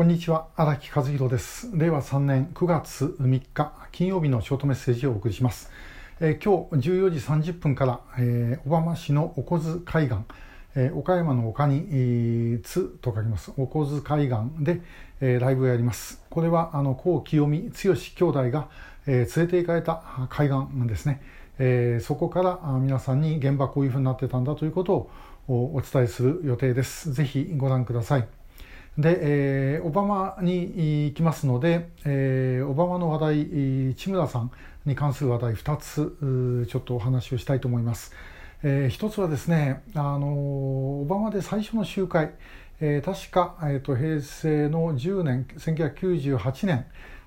こんにちは荒木和弘です。令和3年9月3日金曜日のショートメッセージをお送りします、えー、今日14時30分から、えー、小浜市のおこず海岸、えー、岡山の丘に、えー、津と書きます。おこず海岸で、えー、ライブをやります。これはあの高清美剛兄弟が、えー、連れて行かれた海岸ですね、えー、そこから皆さんに現場こういうふうになってたんだということをお伝えする予定です。ぜひご覧ください。で、えー、オバマに行きますので、えー、オバマの話題、千村さんに関する話題2つちょっとお話をしたいと思います。えー、一つはですね、あのオバマで最初の集会、えー、確か、えーと、平成の10年、1998年、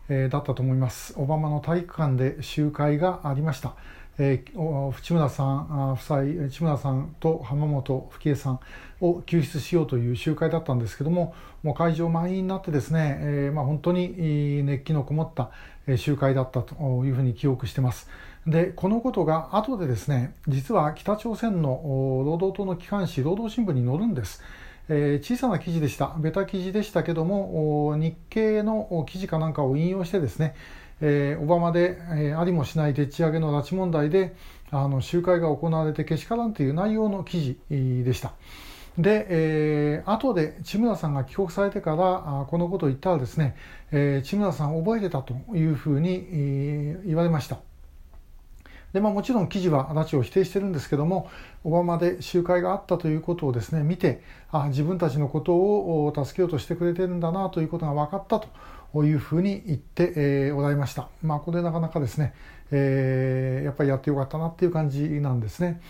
えー、だったと思います。オバマの体育館で集会がありました。えー、内村さん夫妻内村さんと浜本吹江さんを救出しようという集会だったんですけどももう会場満員になってですね、えーまあ、本当に熱気のこもった集会だったというふうに記憶してます。でこのことが後でですね実は北朝鮮の労働党の機関紙労働新聞に載るんです。えー、小さな記事でした、ベタ記事でしたけども、日経の記事かなんかを引用してですね、えー、オバマで、えー、ありもしないでっち上げの拉致問題であの集会が行われてけしからんという内容の記事でした。で、えー、後で千村さんが帰国されてからあこのことを言ったらですね、えー、千村さん覚えてたというふうに、えー、言われました。でまあ、もちろん記事は拉致を否定してるんですけどもオバマで集会があったということをですね見てあ自分たちのことを助けようとしてくれてるんだなということが分かったというふうに言って、えー、おられました。まあ、これなかなかですね、えー、やっぱりやってよかったなっていう感じなんですね。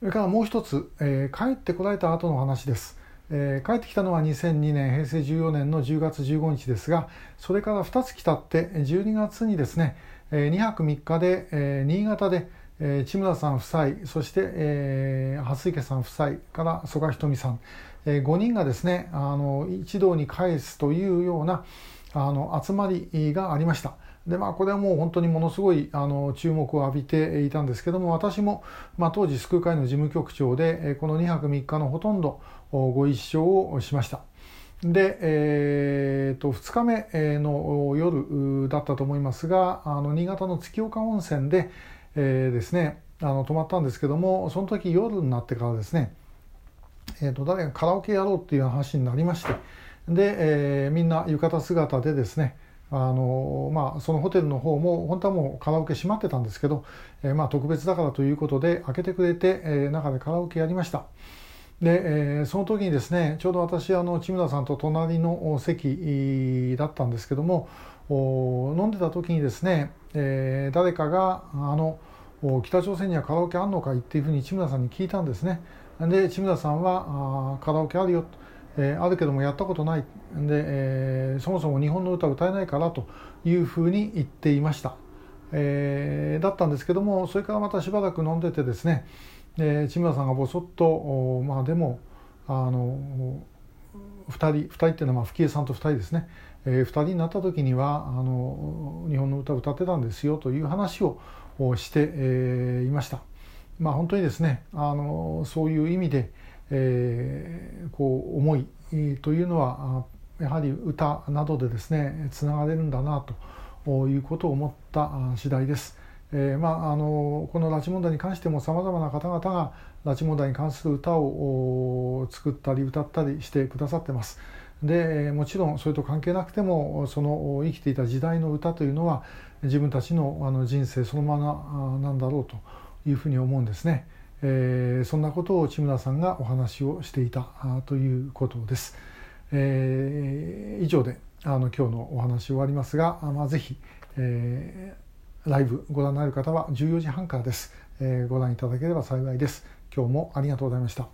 それからもう一つ、えー、帰ってこられた後の話です。えー、帰ってきたのは2002年平成14年の10月15日ですがそれから2月経って12月にですね2泊3日で、えー、新潟で、えー、千村さん夫妻そして、えー、蓮池さん夫妻から曽我ひとみさん、えー、5人がですねあの一堂に返すというようなあの集まりがありました。でまあ、これはもう本当にものすごいあの注目を浴びていたんですけども私も、まあ、当時救う会の事務局長でこの2泊3日のほとんどご一緒をしました。で、えー、と2日目の夜だったと思いますがあの新潟の月岡温泉で、えー、ですねあの泊まったんですけどもその時夜になってからですね、えー、と誰がカラオケやろうっていう話になりましてで、えー、みんな浴衣姿でですねあのまあ、そのホテルの方も本当はもうカラオケ閉まってたんですけど、えー、まあ特別だからということで開けてくれて、えー、中でカラオケやりました。で、えー、その時にですねちょうど私あの千村さんと隣の席だったんですけども飲んでた時にですね、えー、誰かがあの北朝鮮にはカラオケあんのかいっていうふうに千村さんに聞いたんですねで千村さんはあカラオケあるよと、えー、あるけどもやったことない。で、えー、そもそも日本の歌歌えないからというふうに言っていました、えー、だったんですけどもそれからまたしばらく飲んでてですねで千村さんがぼそっとまあでもあの2人2人っていうのはまあ吹江さんと2人ですね、えー、2人になった時にはあの日本の歌歌ってたんですよという話をして、えー、いました。まあ、本当にですねあのそういう意味で、えー、こう思いというのはやはり歌などでですねつながれるんだなということを思った次第です。えーまあ、あのこの拉致問題に関してもさまざまな方々が拉致問題に関する歌を作ったり歌ったりしてくださってます。でもちろんそれと関係なくてもその生きていた時代の歌というのは自分たちのあの人生そのままなんだろうというふうに思うんですね。えー、そんなことを千村さんがお話をしていたということです。えー、以上であの今日のお話終わりますが、まあ、ぜひ、えーライブご覧になる方は14時半からです、えー、ご覧いただければ幸いです。今日もありがとうございました。